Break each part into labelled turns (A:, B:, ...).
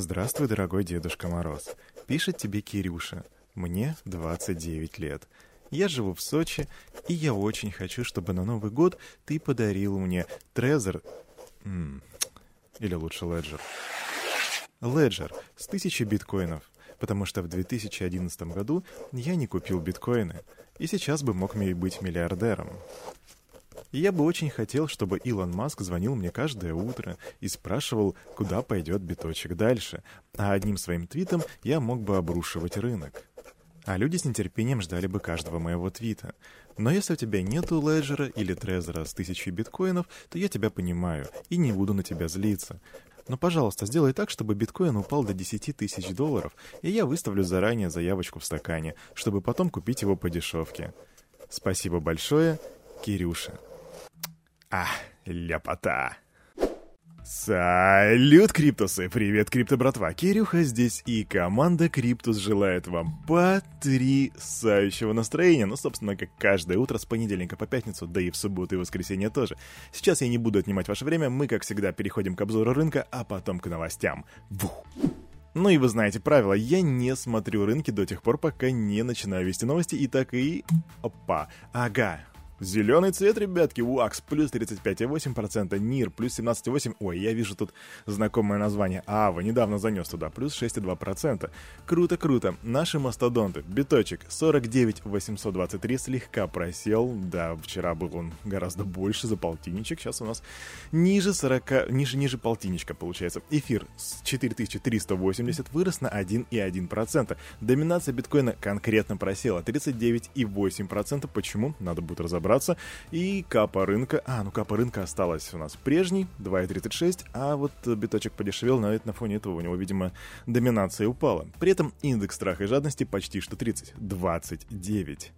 A: Здравствуй, дорогой Дедушка Мороз. Пишет тебе Кирюша. Мне 29 лет. Я живу в Сочи, и я очень хочу, чтобы на Новый год ты подарил мне Трезор... Или лучше Леджер. Леджер с тысячи биткоинов. Потому что в 2011 году я не купил биткоины. И сейчас бы мог мне быть миллиардером. И я бы очень хотел, чтобы Илон Маск звонил мне каждое утро и спрашивал, куда пойдет биточек дальше, а одним своим твитом я мог бы обрушивать рынок. А люди с нетерпением ждали бы каждого моего твита. Но если у тебя нету леджера или трезора с тысячей биткоинов, то я тебя понимаю и не буду на тебя злиться. Но, пожалуйста, сделай так, чтобы биткоин упал до 10 тысяч долларов, и я выставлю заранее заявочку в стакане, чтобы потом купить его по дешевке. Спасибо большое, Кирюша. А, ляпота. Салют, Криптусы! Привет, Крипто-братва! Кирюха здесь, и команда Криптус желает вам потрясающего настроения. Ну, собственно, как каждое утро с понедельника по пятницу, да и в субботу и воскресенье тоже. Сейчас я не буду отнимать ваше время, мы, как всегда, переходим к обзору рынка, а потом к новостям. Вух! Ну и вы знаете правила, я не смотрю рынки до тех пор, пока не начинаю вести новости, и так и... Опа, ага, Зеленый цвет, ребятки, УАКС плюс 35,8%, НИР плюс 17,8%. Ой, я вижу тут знакомое название. АВА недавно занес туда, плюс 6,2%. Круто, круто. Наши мастодонты. Биточек 49,823 слегка просел. Да, вчера был он гораздо больше за полтинничек. Сейчас у нас ниже 40, ниже, ниже полтинничка получается. Эфир с 4380 вырос на 1,1%. Доминация биткоина конкретно просела 39,8%. Почему? Надо будет разобраться разобраться. И капа рынка... А, ну капа рынка осталась у нас прежней, 2,36, а вот биточек подешевел, но на фоне этого у него, видимо, доминация упала. При этом индекс страха и жадности почти что 30, 29.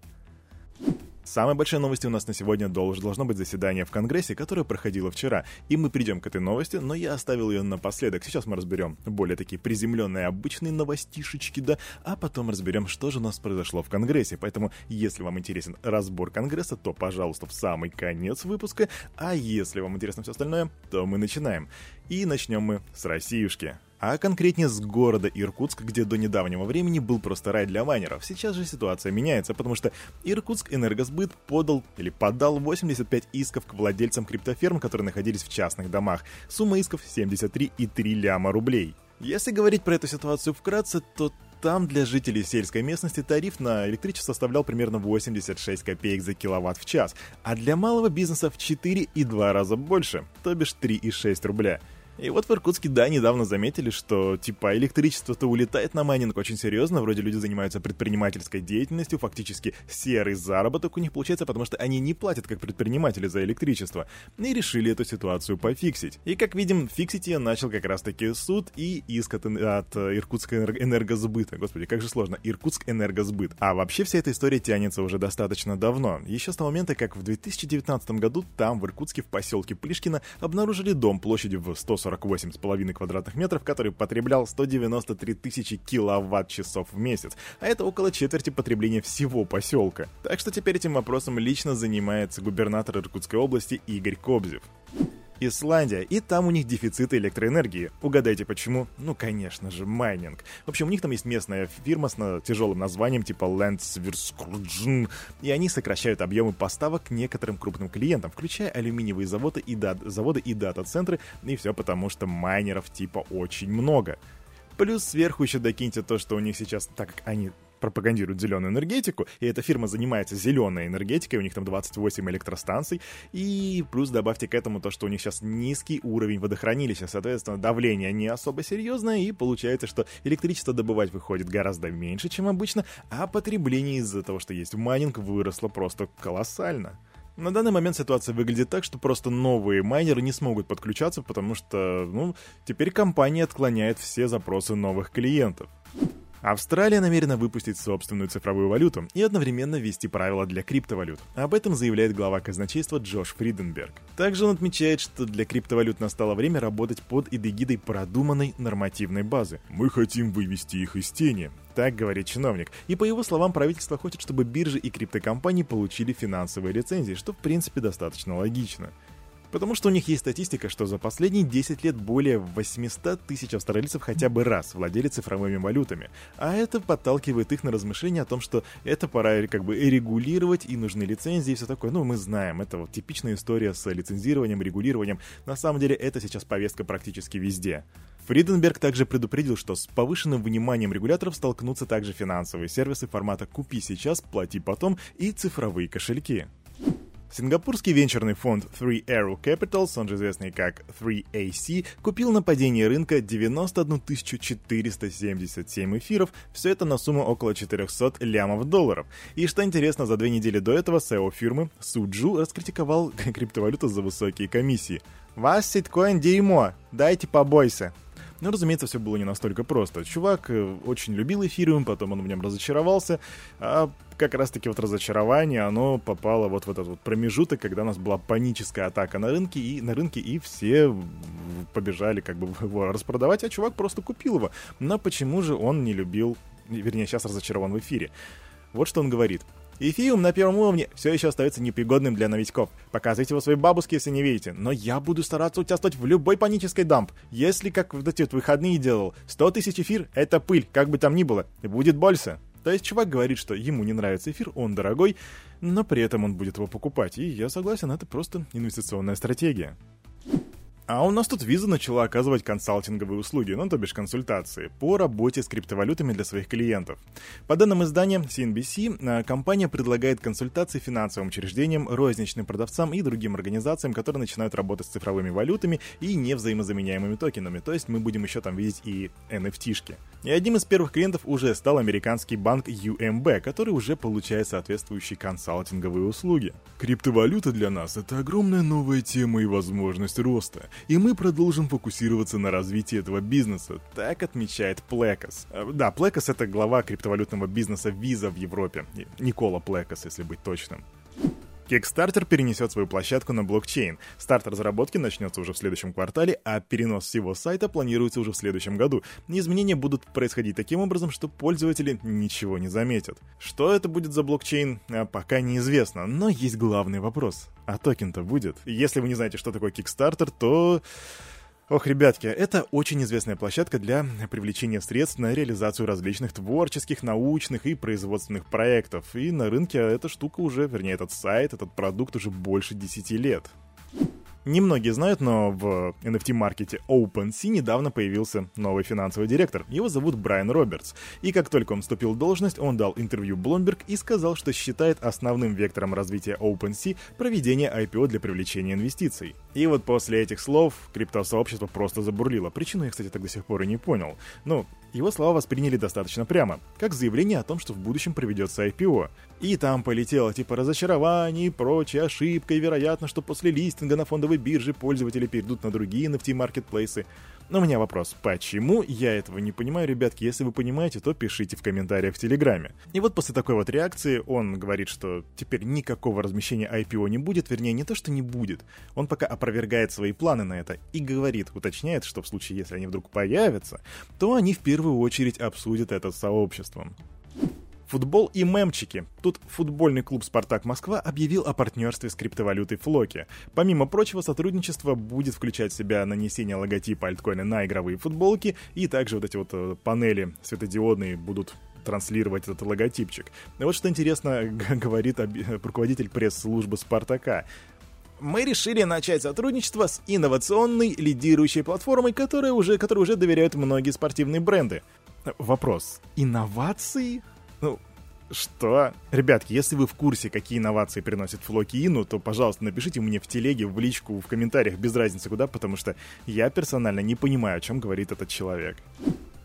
A: Самой большой новостью у нас на сегодня должно быть заседание в Конгрессе, которое проходило вчера. И мы придем к этой новости, но я оставил ее напоследок. Сейчас мы разберем более такие приземленные обычные новостишечки, да, а потом разберем, что же у нас произошло в Конгрессе. Поэтому, если вам интересен разбор Конгресса, то, пожалуйста, в самый конец выпуска. А если вам интересно все остальное, то мы начинаем. И начнем мы с Россиюшки а конкретнее с города Иркутск, где до недавнего времени был просто рай для майнеров. Сейчас же ситуация меняется, потому что Иркутск Энергосбыт подал или подал 85 исков к владельцам криптоферм, которые находились в частных домах. Сумма исков 73,3 ляма рублей. Если говорить про эту ситуацию вкратце, то там для жителей сельской местности тариф на электричество составлял примерно 86 копеек за киловатт в час, а для малого бизнеса в 4,2 раза больше, то бишь 3,6 рубля. И вот в Иркутске, да, недавно заметили, что типа электричество-то улетает на майнинг очень серьезно, вроде люди занимаются предпринимательской деятельностью, фактически серый заработок у них получается, потому что они не платят как предприниматели за электричество. И решили эту ситуацию пофиксить. И как видим, фиксить ее начал как раз таки суд и иск от, от Иркутска энергосбыта. Господи, как же сложно. Иркутск энергосбыт. А вообще вся эта история тянется уже достаточно давно. Еще с того момента, как в 2019 году там, в Иркутске, в поселке Плишкино, обнаружили дом площадью в 140 48,5 квадратных метров, который потреблял 193 тысячи киловатт-часов в месяц, а это около четверти потребления всего поселка. Так что теперь этим вопросом лично занимается губернатор Иркутской области Игорь Кобзев. Исландия, и там у них дефицит электроэнергии. Угадайте почему? Ну, конечно же, майнинг. В общем, у них там есть местная фирма с тяжелым названием типа Landsvirskurdjn, и они сокращают объемы поставок некоторым крупным клиентам, включая алюминиевые заводы и, дат заводы и дата-центры, и все потому, что майнеров типа очень много. Плюс сверху еще докиньте то, что у них сейчас, так как они пропагандируют зеленую энергетику, и эта фирма занимается зеленой энергетикой, у них там 28 электростанций, и плюс добавьте к этому то, что у них сейчас низкий уровень водохранилища, соответственно, давление не особо серьезное, и получается, что электричество добывать выходит гораздо меньше, чем обычно, а потребление из-за того, что есть майнинг, выросло просто колоссально. На данный момент ситуация выглядит так, что просто новые майнеры не смогут подключаться, потому что, ну, теперь компания отклоняет все запросы новых клиентов. Австралия намерена выпустить собственную цифровую валюту и одновременно ввести правила для криптовалют. Об этом заявляет глава казначейства Джош Фриденберг. Также он отмечает, что для криптовалют настало время работать под эгидой продуманной нормативной базы. «Мы хотим вывести их из тени», так говорит чиновник. И по его словам, правительство хочет, чтобы биржи и криптокомпании получили финансовые лицензии, что в принципе достаточно логично. Потому что у них есть статистика, что за последние 10 лет более 800 тысяч австралийцев хотя бы раз владели цифровыми валютами. А это подталкивает их на размышления о том, что это пора как бы регулировать и нужны лицензии и все такое. Ну, мы знаем, это вот типичная история с лицензированием, регулированием. На самом деле это сейчас повестка практически везде. Фриденберг также предупредил, что с повышенным вниманием регуляторов столкнутся также финансовые сервисы формата «купи сейчас, плати потом» и цифровые кошельки. Сингапурский венчурный фонд Three Arrow Capitals, он же известный как 3AC, купил на падении рынка 91 477 эфиров, все это на сумму около 400 лямов долларов. И что интересно, за две недели до этого SEO фирмы Суджу раскритиковал криптовалюту за высокие комиссии. «Вас ситкоин дерьмо, дайте побойся». Но, разумеется, все было не настолько просто. Чувак э, очень любил эфириум, потом он в нем разочаровался, а как раз-таки вот разочарование, оно попало вот в этот вот промежуток, когда у нас была паническая атака на рынке, и на рынке, и все побежали как бы его распродавать, а чувак просто купил его. Но почему же он не любил, вернее, сейчас разочарован в эфире? Вот что он говорит. Эфиум на первом уровне все еще остается непригодным для новичков. Показывайте его своей бабушке, если не видите. Но я буду стараться участвовать в любой панической дамп. Если, как вот эти выходные делал, 100 тысяч эфир — это пыль, как бы там ни было. Будет больше. То есть чувак говорит, что ему не нравится эфир, он дорогой, но при этом он будет его покупать. И я согласен, это просто инвестиционная стратегия. А у нас тут Visa начала оказывать консалтинговые услуги, ну то бишь консультации, по работе с криптовалютами для своих клиентов. По данным издания CNBC, э, компания предлагает консультации финансовым учреждениям, розничным продавцам и другим организациям, которые начинают работать с цифровыми валютами и невзаимозаменяемыми токенами, то есть мы будем еще там видеть и NFT-шки. И одним из первых клиентов уже стал американский банк UMB, который уже получает соответствующие консалтинговые услуги. Криптовалюта для нас — это огромная новая тема и возможность роста и мы продолжим фокусироваться на развитии этого бизнеса, так отмечает Плекас. Э, да, Плекас это глава криптовалютного бизнеса Visa в Европе. Никола Плекас, если быть точным. Kickstarter перенесет свою площадку на блокчейн. Старт разработки начнется уже в следующем квартале, а перенос всего сайта планируется уже в следующем году. Изменения будут происходить таким образом, что пользователи ничего не заметят. Что это будет за блокчейн, а, пока неизвестно, но есть главный вопрос. А токен-то будет? Если вы не знаете, что такое Kickstarter, то Ох, ребятки, это очень известная площадка для привлечения средств на реализацию различных творческих, научных и производственных проектов. И на рынке эта штука уже, вернее, этот сайт, этот продукт уже больше 10 лет. Немногие знают, но в NFT-маркете OpenSea недавно появился новый финансовый директор. Его зовут Брайан Робертс. И как только он вступил в должность, он дал интервью Bloomberg и сказал, что считает основным вектором развития OpenSea проведение IPO для привлечения инвестиций. И вот после этих слов криптосообщество просто забурлило. Причину я, кстати, так до сих пор и не понял. Ну, его слова восприняли достаточно прямо, как заявление о том, что в будущем проведется IPO. И там полетело типа разочарование и прочая ошибка, и вероятно, что после листинга на фондовой бирже пользователи перейдут на другие NFT-маркетплейсы. Но у меня вопрос, почему я этого не понимаю, ребятки? Если вы понимаете, то пишите в комментариях в Телеграме. И вот после такой вот реакции он говорит, что теперь никакого размещения IPO не будет, вернее, не то, что не будет. Он пока опровергает свои планы на это и говорит, уточняет, что в случае, если они вдруг появятся, то они в первую очередь обсудят это с сообществом. Футбол и мемчики. Тут футбольный клуб «Спартак Москва» объявил о партнерстве с криптовалютой Флоки. Помимо прочего, сотрудничество будет включать в себя нанесение логотипа альткоина на игровые футболки, и также вот эти вот э, панели светодиодные будут транслировать этот логотипчик. Вот что интересно говорит руководитель пресс-службы «Спартака» мы решили начать сотрудничество с инновационной лидирующей платформой, которая уже, которой уже доверяют многие спортивные бренды. Вопрос. Инновации? Ну, что? Ребятки, если вы в курсе, какие инновации приносит Флоки Ину, то, пожалуйста, напишите мне в телеге, в личку, в комментариях, без разницы куда, потому что я персонально не понимаю, о чем говорит этот человек.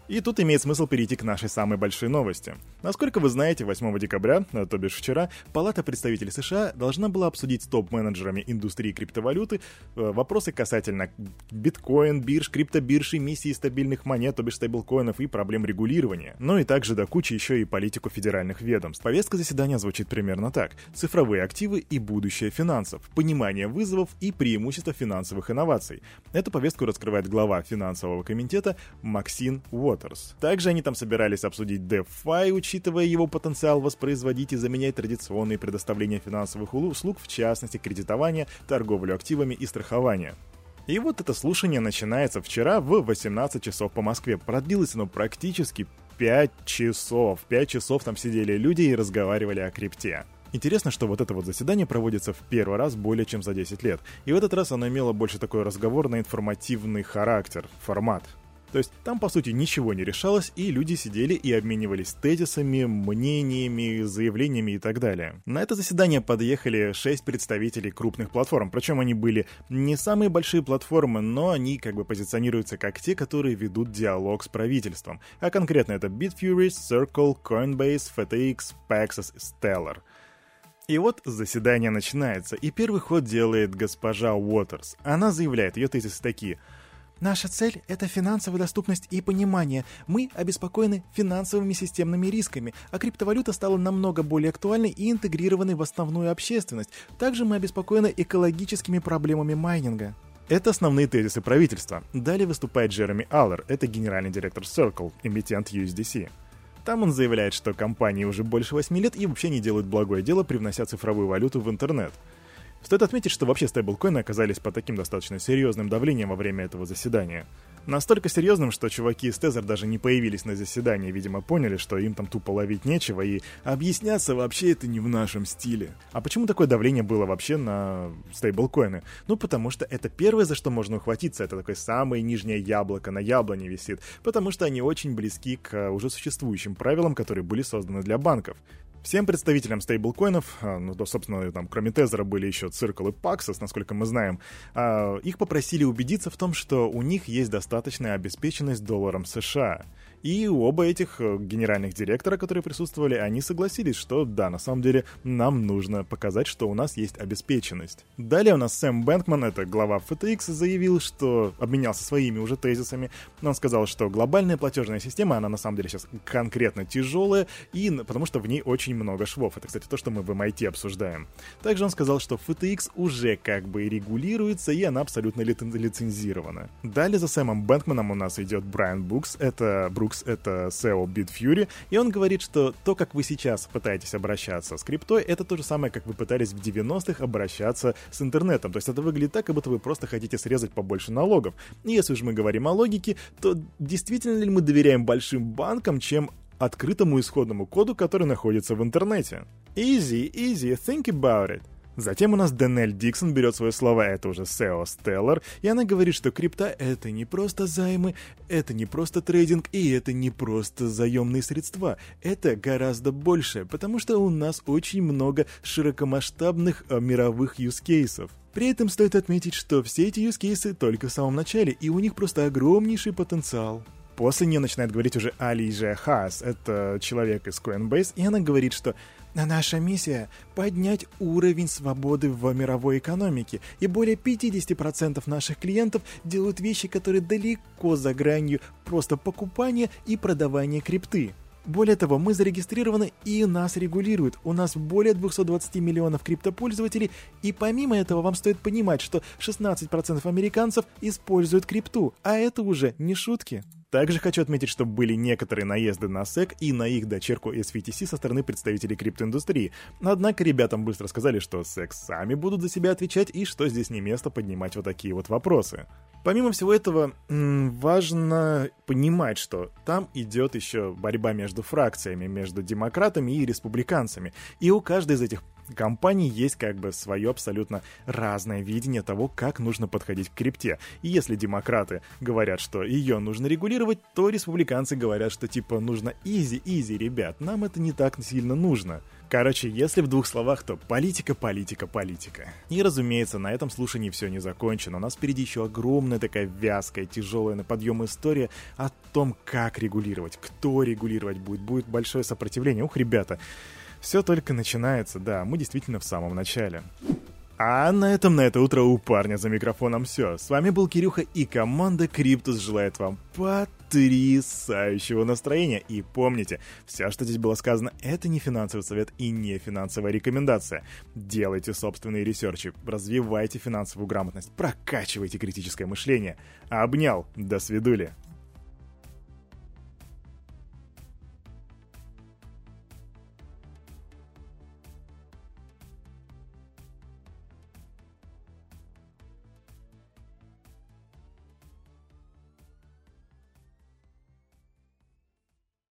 A: И тут имеет смысл перейти к нашей самой большой новости. Насколько вы знаете, 8 декабря, а, то бишь вчера, Палата представителей США должна была обсудить с топ-менеджерами индустрии криптовалюты э, вопросы касательно биткоин, бирж, криптобирж, эмиссии стабильных монет, то бишь стейблкоинов и проблем регулирования. Ну и также до кучи еще и политику федеральных ведомств. Повестка заседания звучит примерно так. Цифровые активы и будущее финансов, понимание вызовов и преимущества финансовых инноваций. Эту повестку раскрывает глава финансового комитета Максин Уорд Уотерс. Также они там собирались обсудить DeFi, учитывая его потенциал воспроизводить и заменять традиционные предоставления финансовых услуг, в частности кредитование, торговлю активами и страхование. И вот это слушание начинается вчера в 18 часов по Москве. Продлилось оно практически 5 часов. 5 часов там сидели люди и разговаривали о крипте. Интересно, что вот это вот заседание проводится в первый раз более чем за 10 лет. И в этот раз оно имело больше такой разговорно-информативный характер, формат. То есть там, по сути, ничего не решалось, и люди сидели и обменивались тезисами, мнениями, заявлениями и так далее. На это заседание подъехали шесть представителей крупных платформ, причем они были не самые большие платформы, но они как бы позиционируются как те, которые ведут диалог с правительством. А конкретно это Bitfury, Circle, Coinbase, FTX, Paxos и Stellar. И вот заседание начинается, и первый ход делает госпожа Уотерс. Она заявляет, ее тезисы такие – Наша цель – это финансовая доступность и понимание. Мы обеспокоены финансовыми системными рисками, а криптовалюта стала намного более актуальной и интегрированной в основную общественность. Также мы обеспокоены экологическими проблемами майнинга. Это основные тезисы правительства. Далее выступает Джереми Аллер, это генеральный директор Circle, эмитент USDC. Там он заявляет, что компании уже больше 8 лет и вообще не делают благое дело, привнося цифровую валюту в интернет. Стоит отметить, что вообще стейблкоины оказались под таким достаточно серьезным давлением во время этого заседания. Настолько серьезным, что чуваки из Тезер даже не появились на заседании, видимо, поняли, что им там тупо ловить нечего, и объясняться вообще это не в нашем стиле. А почему такое давление было вообще на стейблкоины? Ну, потому что это первое, за что можно ухватиться, это такое самое нижнее яблоко на яблоне висит, потому что они очень близки к уже существующим правилам, которые были созданы для банков. Всем представителям стейблкоинов, а, ну, то, собственно, там, кроме Тезера были еще Circle и Paxos, насколько мы знаем, а, их попросили убедиться в том, что у них есть достаточная обеспеченность долларом США. И оба этих э, генеральных директора, которые присутствовали, они согласились, что да, на самом деле нам нужно показать, что у нас есть обеспеченность. Далее у нас Сэм Бэнкман, это глава FTX, заявил, что обменялся своими уже тезисами. Он сказал, что глобальная платежная система, она на самом деле сейчас конкретно тяжелая, и потому что в ней очень много швов. Это, кстати, то, что мы в MIT обсуждаем. Также он сказал, что FTX уже как бы регулируется, и она абсолютно лицензирована. Далее за Сэмом Бэнкманом у нас идет Брайан Букс, это Брукс Brooks — это SEO Bitfury, и он говорит, что то, как вы сейчас пытаетесь обращаться с криптой, это то же самое, как вы пытались в 90-х обращаться с интернетом. То есть это выглядит так, как будто вы просто хотите срезать побольше налогов. И если уж мы говорим о логике, то действительно ли мы доверяем большим банкам, чем открытому исходному коду, который находится в интернете? Easy, easy, think about it. Затем у нас Данель Диксон берет свои слова, это уже SEO Stellar, и она говорит, что крипта — это не просто займы, это не просто трейдинг, и это не просто заемные средства. Это гораздо больше, потому что у нас очень много широкомасштабных э, мировых юзкейсов. При этом стоит отметить, что все эти юзкейсы только в самом начале, и у них просто огромнейший потенциал. После нее начинает говорить уже Алижа Хас, это человек из Coinbase, и она говорит, что Наша миссия — поднять уровень свободы в мировой экономике, и более 50% наших клиентов делают вещи, которые далеко за гранью просто покупания и продавания крипты. Более того, мы зарегистрированы и нас регулируют. У нас более 220 миллионов криптопользователей, и помимо этого вам стоит понимать, что 16% американцев используют крипту, а это уже не шутки. Также хочу отметить, что были некоторые наезды на SEC и на их дочерку SVTC со стороны представителей криптоиндустрии. Однако ребятам быстро сказали, что SEC сами будут за себя отвечать и что здесь не место поднимать вот такие вот вопросы. Помимо всего этого, важно понимать, что там идет еще борьба между фракциями, между демократами и республиканцами. И у каждой из этих компаний есть как бы свое абсолютно разное видение того, как нужно подходить к крипте. И если демократы говорят, что ее нужно регулировать, то республиканцы говорят, что типа нужно изи, изи, ребят, нам это не так сильно нужно. Короче, если в двух словах, то политика, политика, политика. И, разумеется, на этом слушании все не закончено. У нас впереди еще огромная такая вязкая, тяжелая на подъем история о том, как регулировать, кто регулировать будет. Будет большое сопротивление. Ух, ребята, все только начинается, да, мы действительно в самом начале. А на этом на это утро у парня за микрофоном все. С вами был Кирюха и команда Криптус желает вам потрясающего настроения. И помните, все, что здесь было сказано, это не финансовый совет и не финансовая рекомендация. Делайте собственные ресерчи, развивайте финансовую грамотность, прокачивайте критическое мышление. Обнял, до свидули.